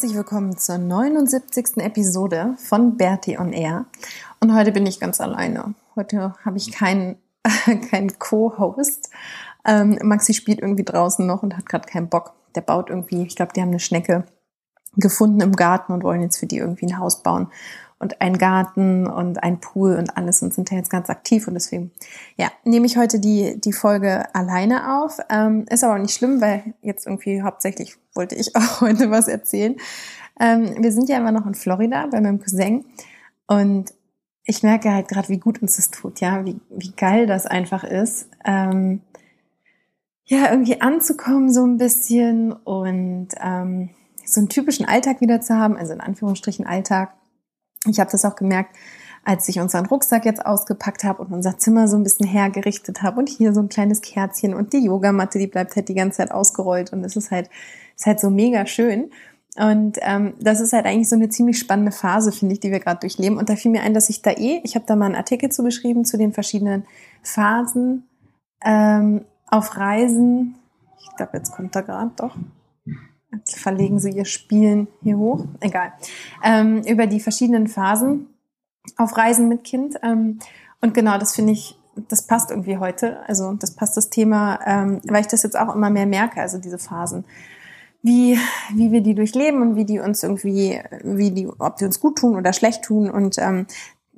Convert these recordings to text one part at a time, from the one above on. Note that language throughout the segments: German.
Herzlich willkommen zur 79. Episode von Bertie on Air. Und heute bin ich ganz alleine. Heute habe ich keinen kein Co-Host. Ähm, Maxi spielt irgendwie draußen noch und hat gerade keinen Bock. Der baut irgendwie, ich glaube, die haben eine Schnecke gefunden im Garten und wollen jetzt für die irgendwie ein Haus bauen und einen Garten und ein Pool und alles und sind da jetzt ganz aktiv und deswegen, ja, nehme ich heute die, die Folge alleine auf. Ähm, ist aber auch nicht schlimm, weil jetzt irgendwie hauptsächlich wollte ich auch heute was erzählen. Ähm, wir sind ja immer noch in Florida bei meinem Cousin und ich merke halt gerade, wie gut uns das tut, ja, wie, wie geil das einfach ist. Ähm, ja, irgendwie anzukommen so ein bisschen und ähm, so einen typischen Alltag wieder zu haben, also in Anführungsstrichen Alltag ich habe das auch gemerkt, als ich unseren Rucksack jetzt ausgepackt habe und unser Zimmer so ein bisschen hergerichtet habe und hier so ein kleines Kerzchen und die Yogamatte, die bleibt halt die ganze Zeit ausgerollt und es ist halt, ist halt so mega schön. Und ähm, das ist halt eigentlich so eine ziemlich spannende Phase, finde ich, die wir gerade durchleben. Und da fiel mir ein, dass ich da eh, ich habe da mal einen Artikel zu geschrieben zu den verschiedenen Phasen ähm, auf Reisen. Ich glaube, jetzt kommt da gerade doch verlegen sie ihr Spielen hier hoch. Egal. Ähm, über die verschiedenen Phasen auf Reisen mit Kind. Ähm, und genau, das finde ich, das passt irgendwie heute. Also das passt das Thema, ähm, weil ich das jetzt auch immer mehr merke, also diese Phasen. Wie, wie wir die durchleben und wie die uns irgendwie, wie die, ob die uns gut tun oder schlecht tun. Und ähm,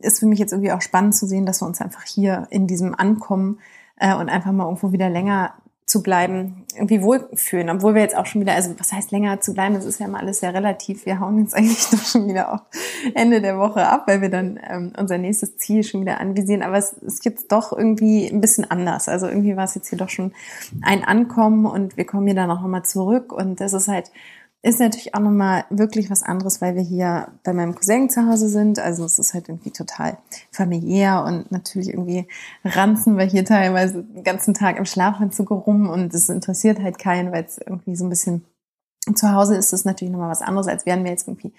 ist für mich jetzt irgendwie auch spannend zu sehen, dass wir uns einfach hier in diesem Ankommen äh, und einfach mal irgendwo wieder länger zu bleiben, irgendwie wohlfühlen, obwohl wir jetzt auch schon wieder, also was heißt länger zu bleiben, das ist ja immer alles sehr relativ. Wir hauen jetzt eigentlich doch schon wieder auch Ende der Woche ab, weil wir dann ähm, unser nächstes Ziel schon wieder anvisieren. Aber es ist jetzt doch irgendwie ein bisschen anders. Also irgendwie war es jetzt hier doch schon ein Ankommen und wir kommen hier dann auch nochmal zurück und das ist halt ist natürlich auch nochmal wirklich was anderes, weil wir hier bei meinem Cousin zu Hause sind. Also es ist halt irgendwie total familiär und natürlich irgendwie ranzen wir hier teilweise den ganzen Tag im Schlafanzug rum und es interessiert halt keinen, weil es irgendwie so ein bisschen zu Hause ist es natürlich nochmal was anderes, als wären wir jetzt irgendwie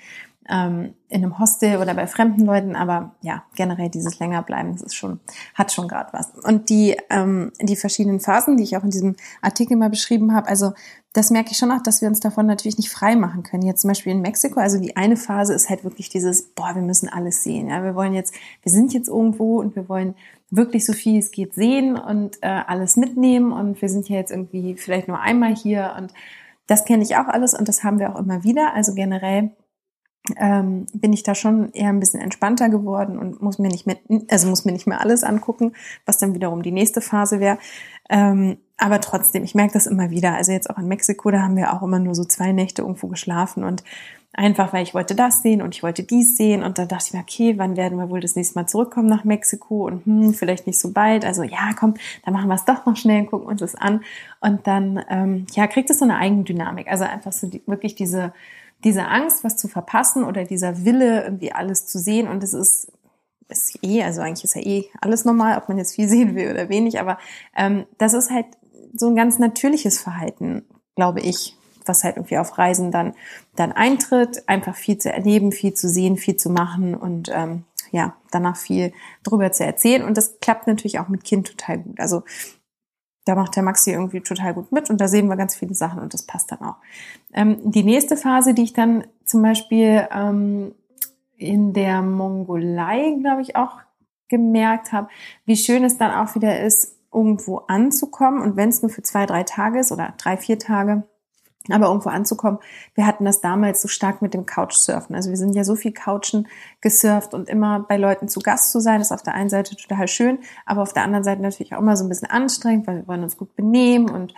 ähm, in einem Hostel oder bei fremden Leuten, aber ja, generell dieses Längerbleiben, das ist schon, hat schon gerade was. Und die, ähm, die verschiedenen Phasen, die ich auch in diesem Artikel mal beschrieben habe, also das merke ich schon auch, dass wir uns davon natürlich nicht frei machen können. Jetzt zum Beispiel in Mexiko, also die eine Phase ist halt wirklich dieses, boah, wir müssen alles sehen. Ja, wir wollen jetzt, wir sind jetzt irgendwo und wir wollen wirklich so viel es geht sehen und äh, alles mitnehmen und wir sind ja jetzt irgendwie vielleicht nur einmal hier und das kenne ich auch alles und das haben wir auch immer wieder. Also generell ähm, bin ich da schon eher ein bisschen entspannter geworden und muss mir nicht mehr, also muss mir nicht mehr alles angucken, was dann wiederum die nächste Phase wäre. Ähm, aber trotzdem, ich merke das immer wieder. Also jetzt auch in Mexiko, da haben wir auch immer nur so zwei Nächte irgendwo geschlafen und einfach, weil ich wollte das sehen und ich wollte dies sehen und dann dachte ich mir, okay, wann werden wir wohl das nächste Mal zurückkommen nach Mexiko und hm, vielleicht nicht so bald. Also ja, komm, dann machen wir es doch noch schnell und gucken uns das an und dann ähm, ja kriegt es so eine Eigendynamik. Also einfach so die, wirklich diese diese Angst, was zu verpassen oder dieser Wille, irgendwie alles zu sehen und es ist ist eh, also eigentlich ist ja eh alles normal, ob man jetzt viel sehen will oder wenig, aber ähm, das ist halt so ein ganz natürliches Verhalten, glaube ich, was halt irgendwie auf Reisen dann, dann eintritt, einfach viel zu erleben, viel zu sehen, viel zu machen und ähm, ja, danach viel drüber zu erzählen. Und das klappt natürlich auch mit Kind total gut. Also da macht der Maxi irgendwie total gut mit und da sehen wir ganz viele Sachen und das passt dann auch. Ähm, die nächste Phase, die ich dann zum Beispiel ähm, in der Mongolei, glaube ich, auch gemerkt habe, wie schön es dann auch wieder ist, irgendwo anzukommen und wenn es nur für zwei, drei Tage ist oder drei, vier Tage, aber irgendwo anzukommen. Wir hatten das damals so stark mit dem Couchsurfen. Also wir sind ja so viel Couchen gesurft und immer bei Leuten zu Gast zu sein, ist auf der einen Seite total schön, aber auf der anderen Seite natürlich auch immer so ein bisschen anstrengend, weil wir wollen uns gut benehmen und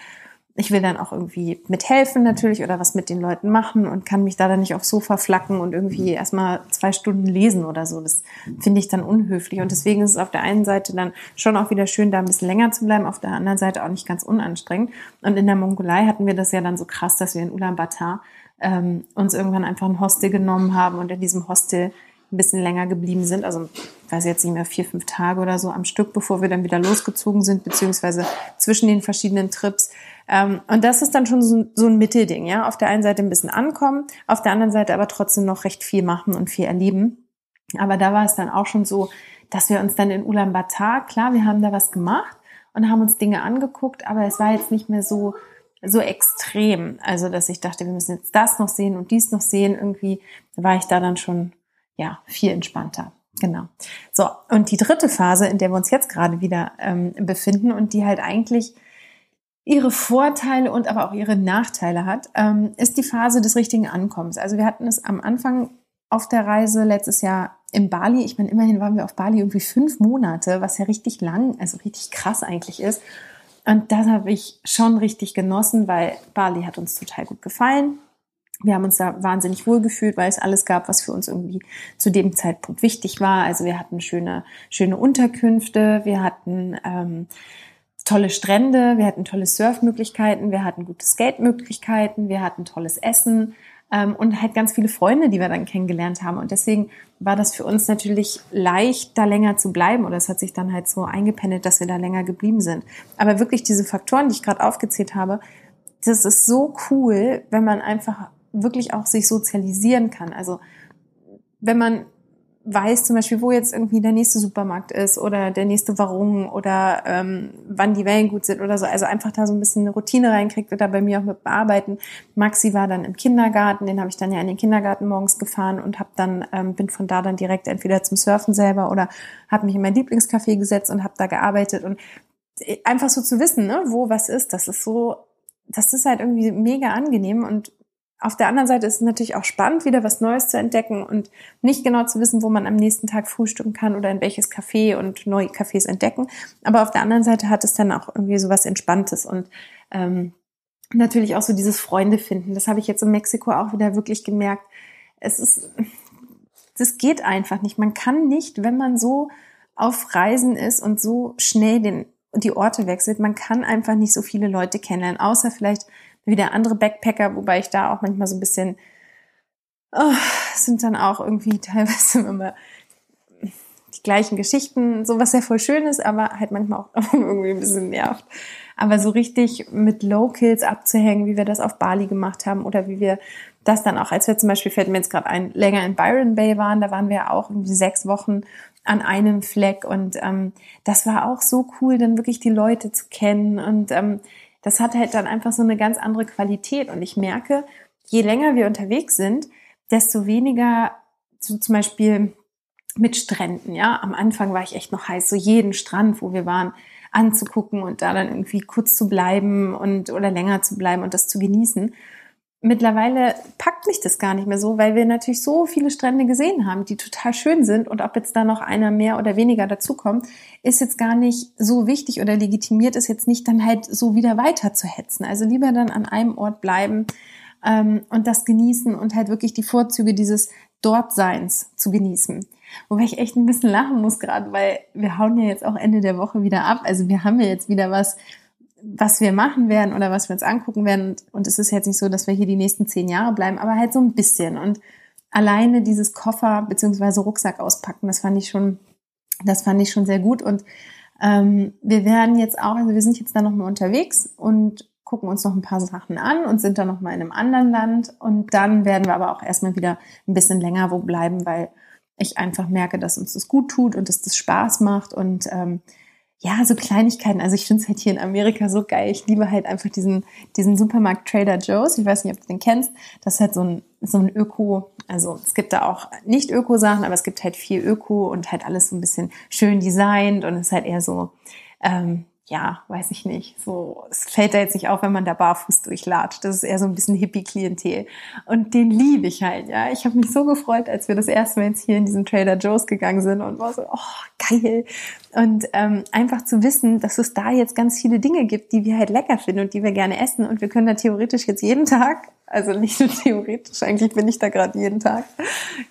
ich will dann auch irgendwie mithelfen natürlich oder was mit den Leuten machen und kann mich da dann nicht aufs Sofa flacken und irgendwie erstmal zwei Stunden lesen oder so. Das finde ich dann unhöflich. Und deswegen ist es auf der einen Seite dann schon auch wieder schön, da ein bisschen länger zu bleiben, auf der anderen Seite auch nicht ganz unanstrengend. Und in der Mongolei hatten wir das ja dann so krass, dass wir in Ulaanbaatar ähm, uns irgendwann einfach ein Hostel genommen haben und in diesem Hostel ein bisschen länger geblieben sind. Also, ich weiß jetzt nicht mehr, vier, fünf Tage oder so am Stück, bevor wir dann wieder losgezogen sind, beziehungsweise zwischen den verschiedenen Trips. Ähm, und das ist dann schon so, so ein Mittelding, ja. Auf der einen Seite ein bisschen ankommen, auf der anderen Seite aber trotzdem noch recht viel machen und viel erleben. Aber da war es dann auch schon so, dass wir uns dann in Ulaanbaatar, klar, wir haben da was gemacht und haben uns Dinge angeguckt, aber es war jetzt nicht mehr so, so extrem. Also, dass ich dachte, wir müssen jetzt das noch sehen und dies noch sehen. Irgendwie war ich da dann schon, ja, viel entspannter. Genau. So, und die dritte Phase, in der wir uns jetzt gerade wieder ähm, befinden und die halt eigentlich ihre Vorteile und aber auch ihre Nachteile hat, ähm, ist die Phase des richtigen Ankommens. Also wir hatten es am Anfang auf der Reise letztes Jahr in Bali. Ich meine, immerhin waren wir auf Bali irgendwie fünf Monate, was ja richtig lang, also richtig krass eigentlich ist. Und das habe ich schon richtig genossen, weil Bali hat uns total gut gefallen. Wir haben uns da wahnsinnig wohl gefühlt, weil es alles gab, was für uns irgendwie zu dem Zeitpunkt wichtig war. Also wir hatten schöne, schöne Unterkünfte, wir hatten ähm, tolle Strände, wir hatten tolle Surfmöglichkeiten, wir hatten gute Skate-Möglichkeiten, wir hatten tolles Essen ähm, und halt ganz viele Freunde, die wir dann kennengelernt haben. Und deswegen war das für uns natürlich leicht, da länger zu bleiben oder es hat sich dann halt so eingependelt, dass wir da länger geblieben sind. Aber wirklich diese Faktoren, die ich gerade aufgezählt habe, das ist so cool, wenn man einfach wirklich auch sich sozialisieren kann. Also wenn man weiß zum Beispiel, wo jetzt irgendwie der nächste Supermarkt ist oder der nächste Warung oder ähm, wann die Wellen gut sind oder so. Also einfach da so ein bisschen eine Routine reinkriegt oder bei mir auch mit bearbeiten. Maxi war dann im Kindergarten, den habe ich dann ja in den Kindergarten morgens gefahren und habe dann ähm, bin von da dann direkt entweder zum Surfen selber oder habe mich in mein Lieblingscafé gesetzt und habe da gearbeitet und äh, einfach so zu wissen, ne, wo was ist, das ist so, das ist halt irgendwie mega angenehm und auf der anderen Seite ist es natürlich auch spannend, wieder was Neues zu entdecken und nicht genau zu wissen, wo man am nächsten Tag frühstücken kann oder in welches Café und neue Cafés entdecken. Aber auf der anderen Seite hat es dann auch irgendwie so was Entspanntes und ähm, natürlich auch so dieses Freunde finden. Das habe ich jetzt in Mexiko auch wieder wirklich gemerkt. Es ist, das geht einfach nicht. Man kann nicht, wenn man so auf Reisen ist und so schnell den, die Orte wechselt, man kann einfach nicht so viele Leute kennenlernen, außer vielleicht wieder andere Backpacker, wobei ich da auch manchmal so ein bisschen, oh, sind dann auch irgendwie teilweise immer die gleichen Geschichten, so was ja voll schön ist, aber halt manchmal auch irgendwie ein bisschen nervt. Aber so richtig mit Locals abzuhängen, wie wir das auf Bali gemacht haben oder wie wir das dann auch, als wir zum Beispiel, fällt mir jetzt gerade ein, länger in Byron Bay waren, da waren wir auch irgendwie sechs Wochen an einem Fleck und ähm, das war auch so cool, dann wirklich die Leute zu kennen und ähm, das hat halt dann einfach so eine ganz andere Qualität. Und ich merke, je länger wir unterwegs sind, desto weniger so zum Beispiel mit Stränden, ja. Am Anfang war ich echt noch heiß, so jeden Strand, wo wir waren, anzugucken und da dann irgendwie kurz zu bleiben und oder länger zu bleiben und das zu genießen mittlerweile packt mich das gar nicht mehr so, weil wir natürlich so viele Strände gesehen haben, die total schön sind und ob jetzt da noch einer mehr oder weniger dazukommt, ist jetzt gar nicht so wichtig oder legitimiert ist jetzt nicht dann halt so wieder weiter zu hetzen. Also lieber dann an einem Ort bleiben ähm, und das genießen und halt wirklich die Vorzüge dieses Dortseins zu genießen. Wobei ich echt ein bisschen lachen muss gerade, weil wir hauen ja jetzt auch Ende der Woche wieder ab. Also wir haben ja jetzt wieder was, was wir machen werden oder was wir uns angucken werden. Und, es ist jetzt nicht so, dass wir hier die nächsten zehn Jahre bleiben, aber halt so ein bisschen. Und alleine dieses Koffer beziehungsweise Rucksack auspacken, das fand ich schon, das fand ich schon sehr gut. Und ähm, wir werden jetzt auch, also wir sind jetzt da nochmal unterwegs und gucken uns noch ein paar Sachen an und sind dann nochmal in einem anderen Land. Und dann werden wir aber auch erstmal wieder ein bisschen länger wo bleiben, weil ich einfach merke, dass uns das gut tut und dass das Spaß macht und ähm, ja, so Kleinigkeiten. Also ich finde es halt hier in Amerika so geil. Ich liebe halt einfach diesen, diesen Supermarkt Trader Joe's. Ich weiß nicht, ob du den kennst. Das ist halt so ein, so ein Öko, also es gibt da auch nicht Öko-Sachen, aber es gibt halt viel Öko und halt alles so ein bisschen schön designt und es ist halt eher so, ähm, ja, weiß ich nicht, so, es fällt da jetzt nicht auf, wenn man da barfuß durchlatscht. Das ist eher so ein bisschen Hippie-Klientel. Und den liebe ich halt, ja. Ich habe mich so gefreut, als wir das erste Mal jetzt hier in diesen Trader Joe's gegangen sind und war so, oh, geil. Und ähm, einfach zu wissen, dass es da jetzt ganz viele Dinge gibt, die wir halt lecker finden und die wir gerne essen. Und wir können da theoretisch jetzt jeden Tag, also nicht nur theoretisch, eigentlich bin ich da gerade jeden Tag,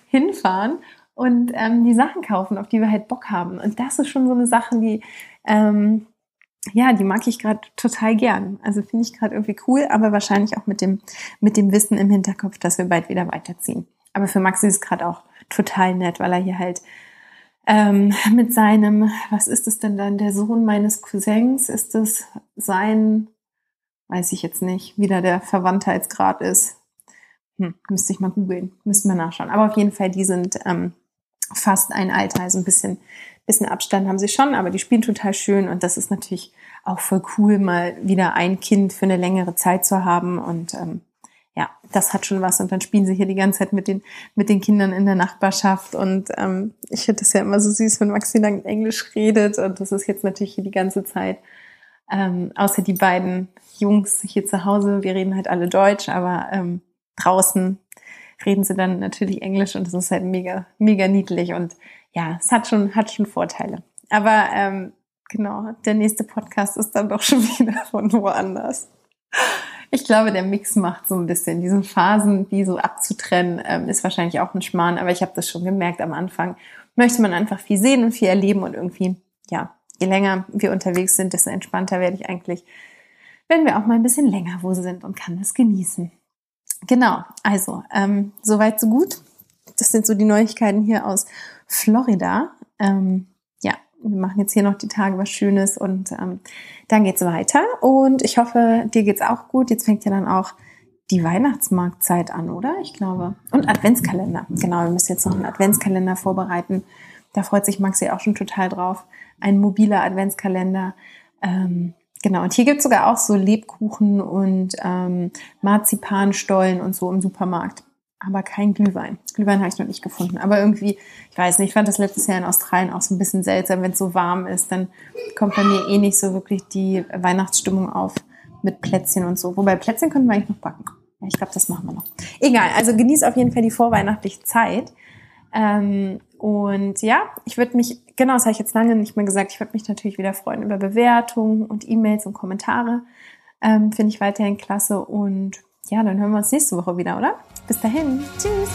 hinfahren und ähm, die Sachen kaufen, auf die wir halt Bock haben. Und das ist schon so eine Sache, die ähm, ja, die mag ich gerade total gern. Also finde ich gerade irgendwie cool, aber wahrscheinlich auch mit dem, mit dem Wissen im Hinterkopf, dass wir bald wieder weiterziehen. Aber für Maxi ist es gerade auch total nett, weil er hier halt ähm, mit seinem, was ist es denn dann, der Sohn meines Cousins, ist es sein, weiß ich jetzt nicht, wie da der Verwandtheitsgrad ist. Hm, müsste ich mal googeln, müssten wir nachschauen. Aber auf jeden Fall, die sind ähm, fast ein Alter, also ein bisschen bisschen Abstand haben sie schon, aber die spielen total schön und das ist natürlich auch voll cool, mal wieder ein Kind für eine längere Zeit zu haben und ähm, ja, das hat schon was und dann spielen sie hier die ganze Zeit mit den mit den Kindern in der Nachbarschaft und ähm, ich finde das ja immer so süß, wenn Maxi dann Englisch redet und das ist jetzt natürlich hier die ganze Zeit. Ähm, außer die beiden Jungs hier zu Hause, wir reden halt alle Deutsch, aber ähm, draußen reden sie dann natürlich Englisch und das ist halt mega, mega niedlich und ja, es hat schon, hat schon Vorteile. Aber ähm, genau, der nächste Podcast ist dann doch schon wieder von woanders. Ich glaube, der Mix macht so ein bisschen diese Phasen, die so abzutrennen, ähm, ist wahrscheinlich auch ein Schmarrn, aber ich habe das schon gemerkt am Anfang. Möchte man einfach viel sehen und viel erleben und irgendwie, ja, je länger wir unterwegs sind, desto entspannter werde ich eigentlich, wenn wir auch mal ein bisschen länger wo sind und kann das genießen. Genau, also ähm, soweit so gut. Das sind so die Neuigkeiten hier aus Florida. Ähm, ja, wir machen jetzt hier noch die Tage was Schönes und ähm, dann geht's weiter. Und ich hoffe, dir geht's auch gut. Jetzt fängt ja dann auch die Weihnachtsmarktzeit an, oder? Ich glaube. Und Adventskalender. Genau, wir müssen jetzt noch einen Adventskalender vorbereiten. Da freut sich Maxi auch schon total drauf. Ein mobiler Adventskalender. Ähm, genau, und hier gibt's sogar auch so Lebkuchen und ähm, Marzipanstollen und so im Supermarkt aber kein Glühwein. Glühwein habe ich noch nicht gefunden. Aber irgendwie, ich weiß nicht, ich fand das letztes Jahr in Australien auch so ein bisschen seltsam, wenn es so warm ist, dann kommt bei mir eh nicht so wirklich die Weihnachtsstimmung auf mit Plätzchen und so. Wobei Plätzchen können wir eigentlich noch backen. Ja, ich glaube, das machen wir noch. Egal, also genieß auf jeden Fall die vorweihnachtliche Zeit. Ähm, und ja, ich würde mich, genau, das habe ich jetzt lange nicht mehr gesagt, ich würde mich natürlich wieder freuen über Bewertungen und E-Mails und Kommentare. Ähm, Finde ich weiterhin klasse und ja, dann hören wir uns nächste Woche wieder, oder? Bis dahin. Tschüss.